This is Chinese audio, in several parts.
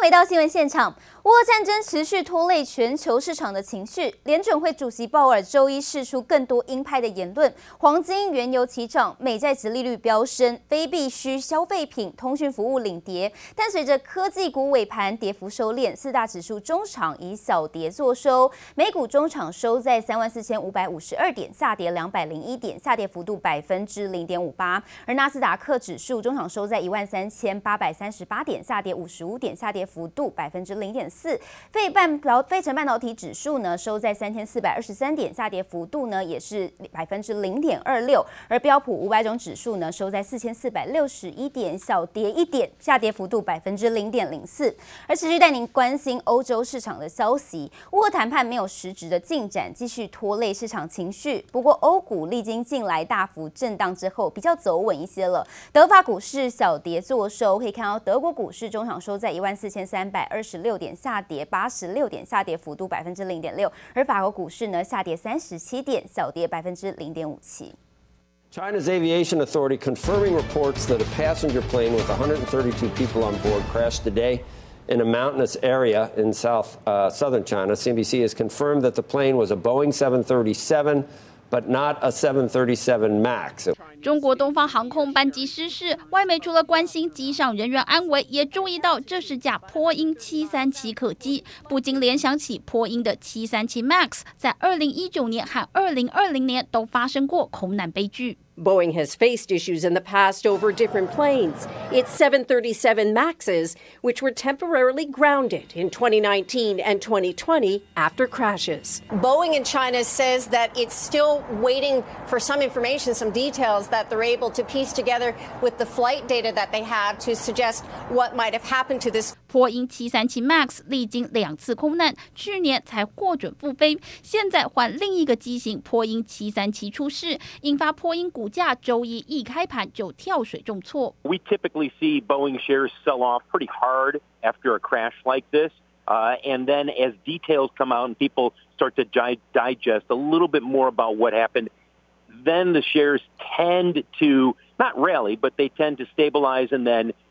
回到新闻现场。乌俄战争持续拖累全球市场的情绪，联准会主席鲍尔周一释出更多鹰派的言论，黄金、原油齐涨，美债殖利率飙升，非必需消费品、通讯服务领跌。但随着科技股尾盘跌幅收敛，四大指数中场以小跌作收，美股中场收在三万四千五百五十二点，下跌两百零一点，下跌幅度百分之零点五八。而纳斯达克指数中场收在一万三千八百三十八点，下跌五十五点，下跌幅度百分之零点四。四费半导费城半导体指数呢，收在三千四百二十三点，下跌幅度呢也是百分之零点二六。而标普五百种指数呢，收在四千四百六十一点，小跌一点，下跌幅度百分之零点零四。而持续带您关心欧洲市场的消息，乌俄谈判没有实质的进展，继续拖累市场情绪。不过欧股历经近来大幅震荡之后，比较走稳一些了。德法股市小跌作收，可以看到德国股市中场收在一万四千三百二十六点。下跌八十六点，下跌幅度百分之零点六，而法国股市呢下跌三十七点，小跌百分之零点五七。China's aviation authority confirming reports that a passenger plane with 132 people on board crashed today in a mountainous area in south uh, southern China. CNBC has confirmed that the plane was a Boeing 737, but not a 737 Max. 中国东方航空班机失事，外媒除了关心机上人员安危，也注意到这是架波音七三七客机，不禁联想起波音的七三七 MAX，在二零一九年和二零二零年都发生过空难悲剧。Boeing has faced issues in the past over different planes. Its 737 MAXes, which were temporarily grounded in 2019 and 2020 after crashes. Boeing in China says that it's still waiting for some information, some details that they're able to piece together with the flight data that they have to suggest what might have happened to this. 波音737 MAX 历经两次空难，去年才获准复飞，现在换另一个机型波音737出事，引发波音股。股价周一一开盘就跳水重挫。We typically see Boeing shares sell off pretty hard after a crash like this, uh, and then as details come out and people start to digest a little bit more about what happened, then the shares tend to not rally, but they tend to stabilize and then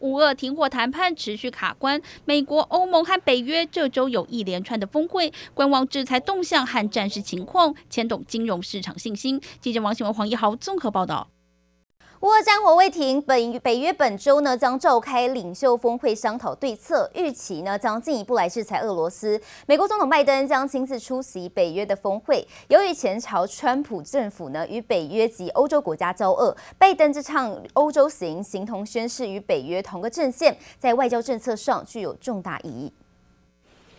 乌俄停火谈判持续卡关，美国、欧盟和北约这周有一连串的峰会，观望制裁动向和战事情况，牵动金融市场信心。记者王新文、黄一豪综合报道。乌俄战火未停，本北约本周呢将召开领袖峰会商讨对策，预期呢将进一步来制裁俄罗斯。美国总统拜登将亲自出席北约的峰会。由于前朝川普政府呢与北约及欧洲国家交恶，拜登这场欧洲行形同宣誓与北约同个阵线，在外交政策上具有重大意义。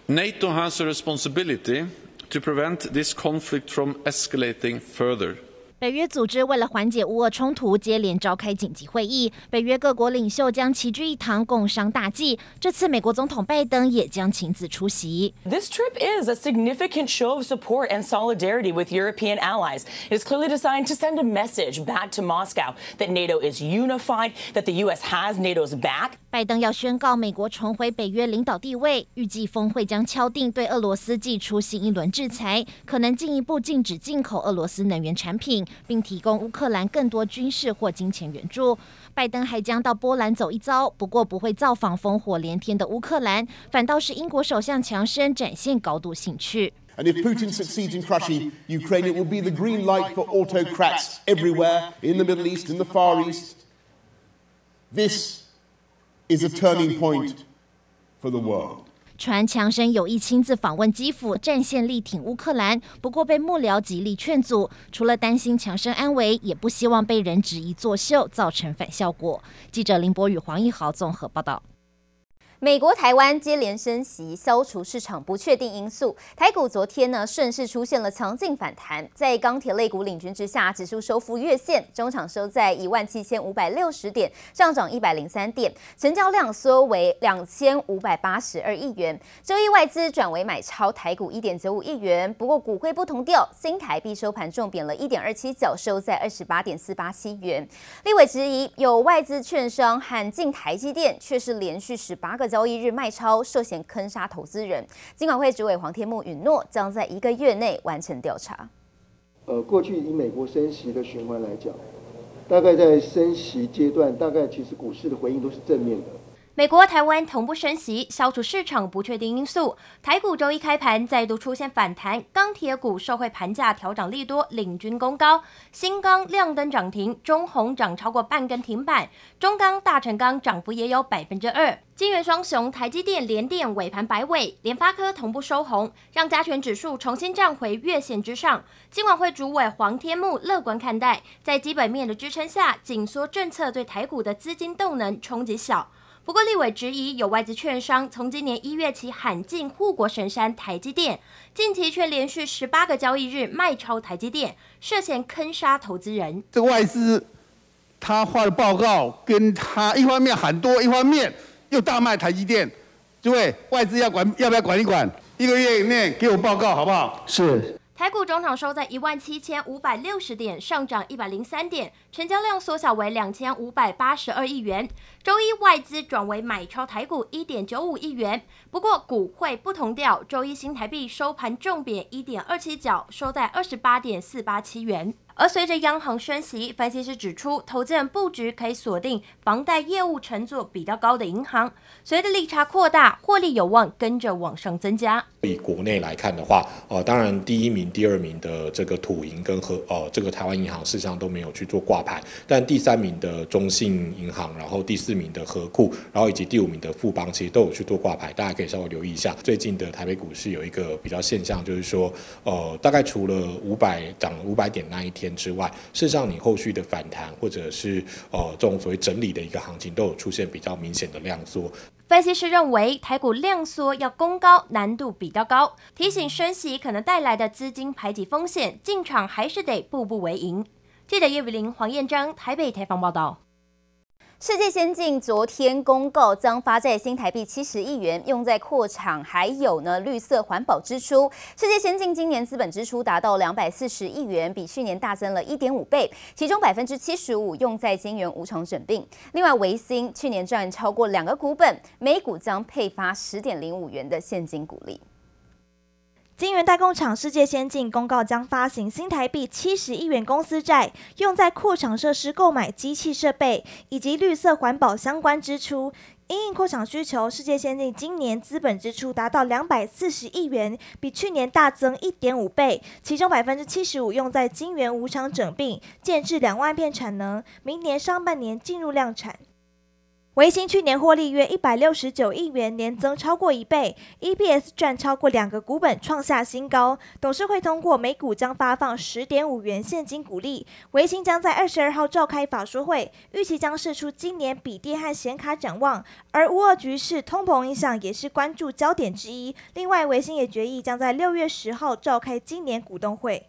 NATO has a responsibility to prevent this conflict from escalating further. 北约组织为了缓解乌俄冲突，接连召开紧急会议。北约各国领袖将齐聚一堂，共商大计。这次美国总统拜登也将亲自出席。This trip is a significant show of support and solidarity with European allies. It is clearly designed to send a message back to Moscow that NATO is unified, that the U.S. has NATO's back. 拜登要宣告美国重回北约领导地位。预计峰会将敲定对俄罗斯祭出新一轮制裁，可能进一步禁止进口俄罗斯能源产品。并提供乌克兰更多军事或金钱援助。拜登还将到波兰走一遭，不过不会造访烽火连天的乌克兰，反倒是英国首相强生展现高度兴趣。And if Putin succeeds in crushing Ukraine, it will be the green light for autocrats everywhere in the Middle East, in the Far East. This is a turning point for the world. 传强生有意亲自访问基辅，战线力挺乌克兰，不过被幕僚极力劝阻。除了担心强生安危，也不希望被人质疑作秀，造成反效果。记者林博宇、黄义豪综合报道。美国、台湾接连升息，消除市场不确定因素。台股昨天呢顺势出现了强劲反弹，在钢铁类股领军之下，指数收复月线，中场收在一万七千五百六十点，上涨一百零三点，成交量缩为两千五百八十二亿元。周一外资转为买超台股一点九五亿元，不过股汇不同调，新台币收盘重贬了一点二七角，收在二十八点四八七元。立委质疑，有外资券商喊进台积电，却是连续十八个。交易日卖超涉嫌坑杀投资人，金管会主委黄天木允诺将在一个月内完成调查。呃，过去以美国升息的循环来讲，大概在升息阶段，大概其实股市的回应都是正面的。美国、台湾同步升息，消除市场不确定因素。台股周一开盘再度出现反弹，钢铁股受惠盘价调涨利多，领军攻高。新钢亮灯涨停，中红涨超过半根停板，中钢、大成钢涨幅也有百分之二。晶圆双雄台积电、联电尾盘摆尾，联发科同步收红，让加权指数重新站回月线之上。金管会主委黄天牧乐观看待，在基本面的支撑下，紧缩政策对台股的资金动能冲击小。不过，立委质疑有外资券商从今年一月起喊进护国神山台积电，近期却连续十八个交易日卖超台积电，涉嫌坑杀投资人。这个外资他发的报告，跟他一方面喊多，一方面又大卖台积电，诸位外资要管要不要管一管？一个月以内给我报告好不好？是。台股中场收在一万七千五百六十点，上涨一百零三点，成交量缩小为两千五百八十二亿元。周一外资转为买超台股一点九五亿元，不过股汇不同调，周一新台币收盘重贬一点二七角，收在二十八点四八七元。而随着央行升息，分析师指出，投资人布局可以锁定房贷业务承作比较高的银行，随着利差扩大，获利有望跟着往上增加。以国内来看的话，呃，当然第一名、第二名的这个土银跟和呃这个台湾银行事实上都没有去做挂牌，但第三名的中信银行，然后第四名的合库，然后以及第五名的富邦，其实都有去做挂牌，大家可以稍微留意一下。最近的台北股市有一个比较现象，就是说，呃，大概除了五百涨五百点那一天。之外，事实上你后续的反弹或者是呃这种所谓整理的一个行情，都有出现比较明显的量缩。分析师认为，台股量缩要攻高难度比较高，提醒升息可能带来的资金排挤风险，进场还是得步步为营。记者叶伟林、黄彦章台北采访报道。世界先进昨天公告，将发债新台币七十亿元用在扩厂，还有呢绿色环保支出。世界先进今年资本支出达到两百四十亿元，比去年大增了一点五倍，其中百分之七十五用在晶圆无厂整并。另外，维新去年赚超过两个股本，每股将配发十点零五元的现金股利。金源代工厂世界先进公告将发行新台币七十亿元公司债，用在扩厂设施购买机器设备以及绿色环保相关支出。因应扩厂需求，世界先进今年资本支出达到两百四十亿元，比去年大增一点五倍，其中百分之七十五用在金源无厂整并，建置两万片产能，明年上半年进入量产。维新去年获利约一百六十九亿元，年增超过一倍，EPS 赚超过两个股本，创下新高。董事会通过每股将发放十点五元现金股利。维新将在二十二号召开法说会，预期将释出今年笔电和显卡展望。而乌俄局势、通膨影响也是关注焦点之一。另外，维新也决议将在六月十号召开今年股东会。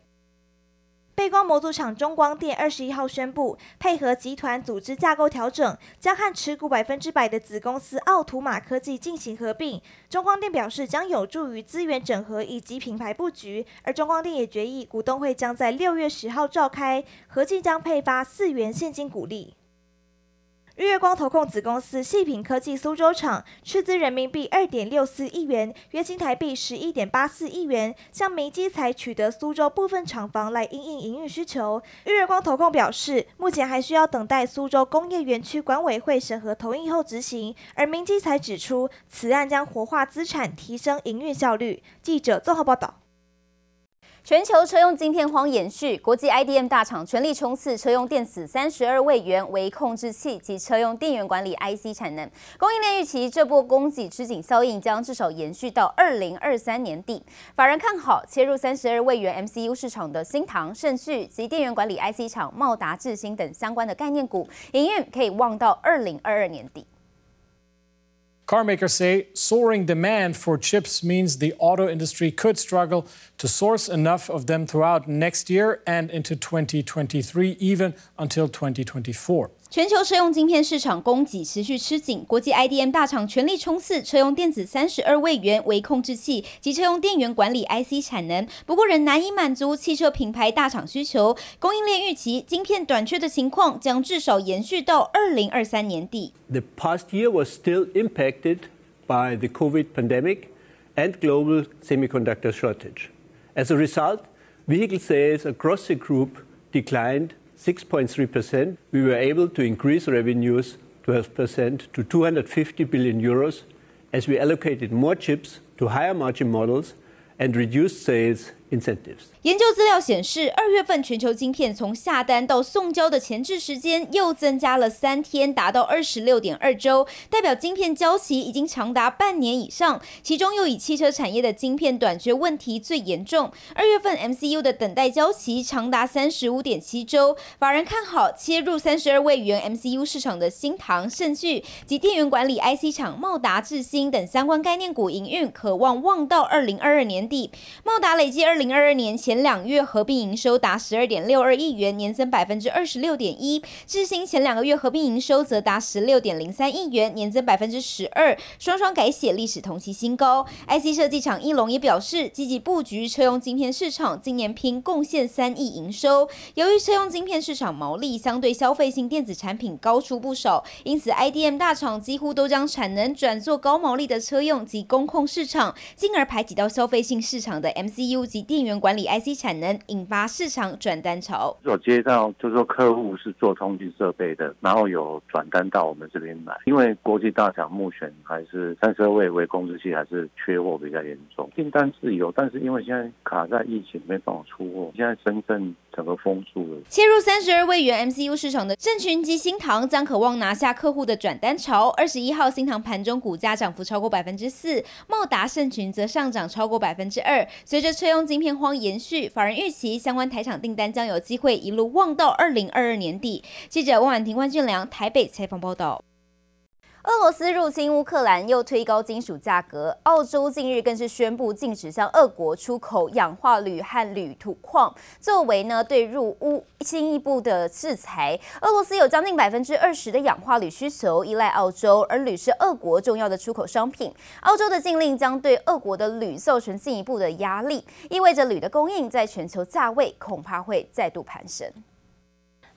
背光模组厂中光电二十一号宣布，配合集团组织架构调整，将和持股百分之百的子公司奥图玛科技进行合并。中光电表示，将有助于资源整合以及品牌布局。而中光电也决议，股东会将在六月十号召开，合计将配发四元现金股利。日月光投控子公司细品科技苏州厂斥资人民币二点六四亿元，约新台币十一点八四亿元，向明基材取得苏州部分厂房来应应营运需求。日月光投控表示，目前还需要等待苏州工业园区管委会审核同意后执行。而明基材指出，此案将活化资产，提升营运效率。记者综合报道。全球车用晶片荒延续，国际 IDM 大厂全力冲刺车用电子三十二位元微控制器及车用电源管理 IC 产能。供应链预期这波供给吃紧效应将至少延续到二零二三年底。法人看好切入三十二位元 MCU 市场的新唐、盛旭及电源管理 IC 厂茂达、智新等相关的概念股，营运可以望到二零二二年底。Car makers say soaring demand for chips means the auto industry could struggle to source enough of them throughout next year and into 2023, even until 2024. 全球车用晶片市场供给持续吃紧，国际 IDM 大厂全力冲刺车用电子三十二位元微控制器及车用电源管理 IC 产能，不过仍难以满足汽车品牌大厂需求。供应链预期晶片短缺的情况将至少延续到二零二三年底。The past year was still impacted by the COVID pandemic and global semiconductor shortage. As a result, vehicle sales across the group declined 6.3%, we were able to increase revenues 12% to 250 billion euros as we allocated more chips to higher margin models and reduced sales incentives. 研究资料显示，二月份全球晶片从下单到送交的前置时间又增加了三天，达到二十六点二周，代表晶片交期已经长达半年以上。其中又以汽车产业的晶片短缺问题最严重。二月份 MCU 的等待交期长达三十五点七周。法人看好切入三十二位元 MCU 市场的新唐、盛聚及电源管理 IC 厂茂达、智新等相关概念股营运，可望望到二零二二年底。茂达累计二零二二年前两月合并营收达十二点六二亿元，年增百分之二十六点一。智新前两个月合并营收则达十六点零三亿元，年增百分之十二，双双改写历史同期新高。IC 设计厂义隆也表示，积极布局车用晶片市场，今年拼贡献三亿营收。由于车用晶片市场毛利相对消费性电子产品高出不少，因此 IDM 大厂几乎都将产能转做高毛利的车用及工控市场，进而排挤到消费性市场的 MCU 及电源管理 IC。产能引发市场转单潮。我接到就是说客户是做通讯设备的，然后有转单到我们这边来。因为国际大厂目前还是三十二位为控制器还是缺货比较严重，订单是有，但是因为现在卡在疫情没办法出货。现在深圳整个封住了。切入三十二位元 MCU 市场的盛群及新唐将渴望拿下客户的转单潮。二十一号新唐盘中股价涨幅超过百分之四，茂达盛群则上涨超过百分之二。随着车用晶片荒延续。法人预期相关台厂订单将有机会一路旺到二零二二年底。记者温婉婷、万俊良台北采访报道。俄罗斯入侵乌克兰又推高金属价格，澳洲近日更是宣布禁止向俄国出口氧化铝和铝土矿，作为呢对入乌进一步的制裁。俄罗斯有将近百分之二十的氧化铝需求依赖澳洲，而铝是俄国重要的出口商品。澳洲的禁令将对俄国的铝造成进一步的压力，意味着铝的供应在全球价位恐怕会再度攀升。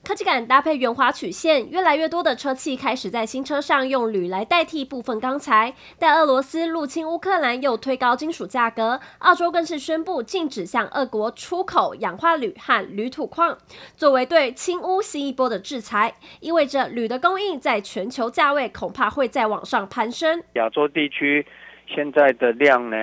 科技感搭配圆滑曲线，越来越多的车企开始在新车上用铝来代替部分钢材。但俄罗斯入侵乌克兰又推高金属价格，澳洲更是宣布禁止向俄国出口氧化铝和铝土矿，作为对亲乌新一波的制裁，意味着铝的供应在全球价位恐怕会再往上攀升。亚洲地区现在的量呢？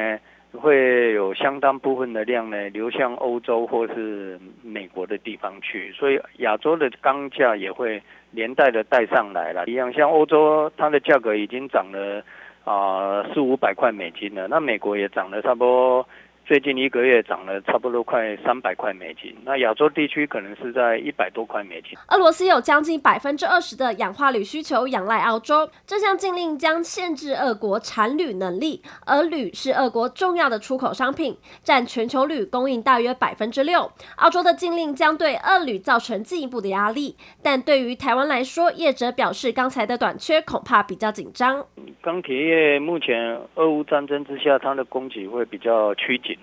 会有相当部分的量呢流向欧洲或是美国的地方去，所以亚洲的钢价也会连带的带上来了。一样，像欧洲它的价格已经涨了啊四五百块美金了，那美国也涨了差不多。最近一个月涨了差不多快三百块美金，那亚洲地区可能是在一百多块美金。俄罗斯有将近百分之二十的氧化铝需求仰赖澳洲，这项禁令将限制俄国产铝能力，而铝是俄国重要的出口商品，占全球铝供应大约百分之六。澳洲的禁令将对俄铝造成进一步的压力，但对于台湾来说，业者表示刚才的短缺恐怕比较紧张。钢铁业目前俄乌战争之下，它的供给会比较趋紧。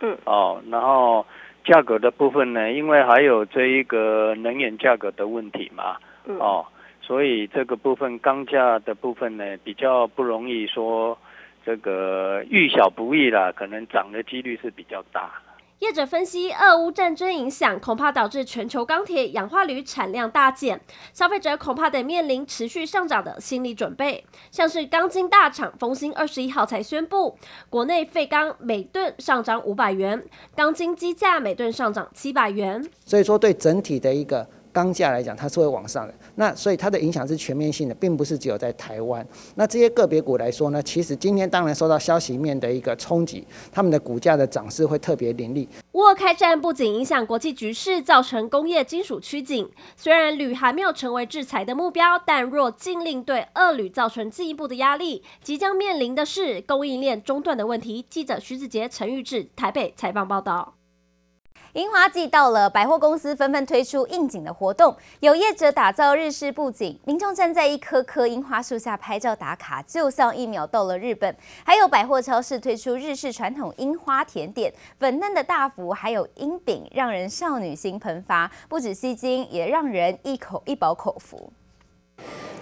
嗯，哦，然后价格的部分呢，因为还有这一个能源价格的问题嘛，嗯，哦，所以这个部分钢价的部分呢，比较不容易说这个遇小不易啦，可能涨的几率是比较大。业者分析，俄乌战争影响恐怕导致全球钢铁、氧化铝产量大减，消费者恐怕得面临持续上涨的心理准备。像是钢筋大厂丰兴二十一号才宣布，国内废钢每吨上涨五百元，钢筋基价每吨上涨七百元。所以说，对整体的一个钢价来讲，它是会往上的。那所以它的影响是全面性的，并不是只有在台湾。那这些个别股来说呢，其实今天当然受到消息面的一个冲击，他们的股价的涨势会特别凌厉。乌俄开战不仅影响国际局势，造成工业金属趋紧。虽然铝还没有成为制裁的目标，但若禁令对俄铝造成进一步的压力，即将面临的是供应链中断的问题。记者徐子杰、陈玉志台北采访报道。樱花季到了，百货公司纷纷推出应景的活动，有业者打造日式布景，民众站在一棵棵樱花树下拍照打卡，就像一秒到了日本。还有百货超市推出日式传统樱花甜点，粉嫩的大福还有樱饼，让人少女心喷发，不止吸睛，也让人一口一饱口福。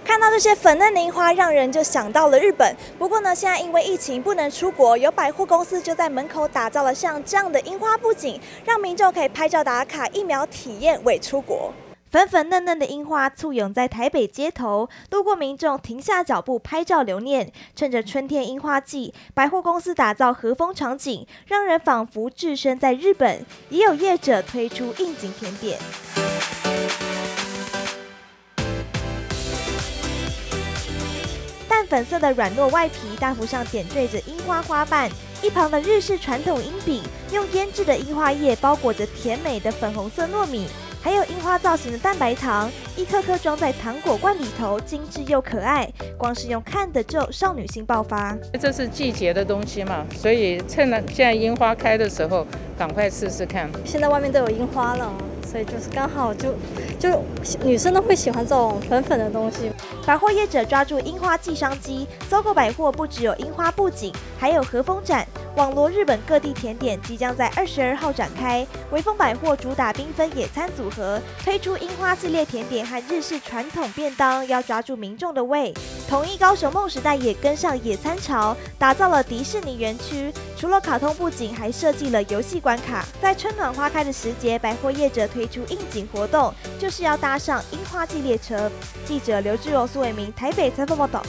看到这些粉嫩的樱花，让人就想到了日本。不过呢，现在因为疫情不能出国，有百货公司就在门口打造了像这样的樱花布景，让民众可以拍照打卡，一秒体验伪出国。粉粉嫩嫩的樱花簇拥在台北街头，路过民众停下脚步拍照留念。趁着春天樱花季，百货公司打造和风场景，让人仿佛置身在日本。也有业者推出应景甜点。粉色的软糯外皮，大幅上点缀着樱花花瓣。一旁的日式传统樱饼，用腌制的樱花叶包裹着甜美的粉红色糯米，还有樱花造型的蛋白糖，一颗颗装在糖果罐里头，精致又可爱。光是用看的就少女心爆发。这是季节的东西嘛，所以趁了现在樱花开的时候，赶快试试看。现在外面都有樱花了。所以就是刚好就就女生都会喜欢这种粉粉的东西。百货业者抓住樱花季商机，搜购百货不只有樱花布景，还有和风展。网罗日本各地甜点即将在二十二号展开。微风百货主打缤纷野餐组合，推出樱花系列甜点和日式传统便当，要抓住民众的胃。同一高雄梦时代也跟上野餐潮，打造了迪士尼园区。除了卡通布景，还设计了游戏关卡。在春暖花开的时节，百货业者推出应景活动，就是要搭上樱花季列车。记者刘志荣、苏伟明台北采访报道。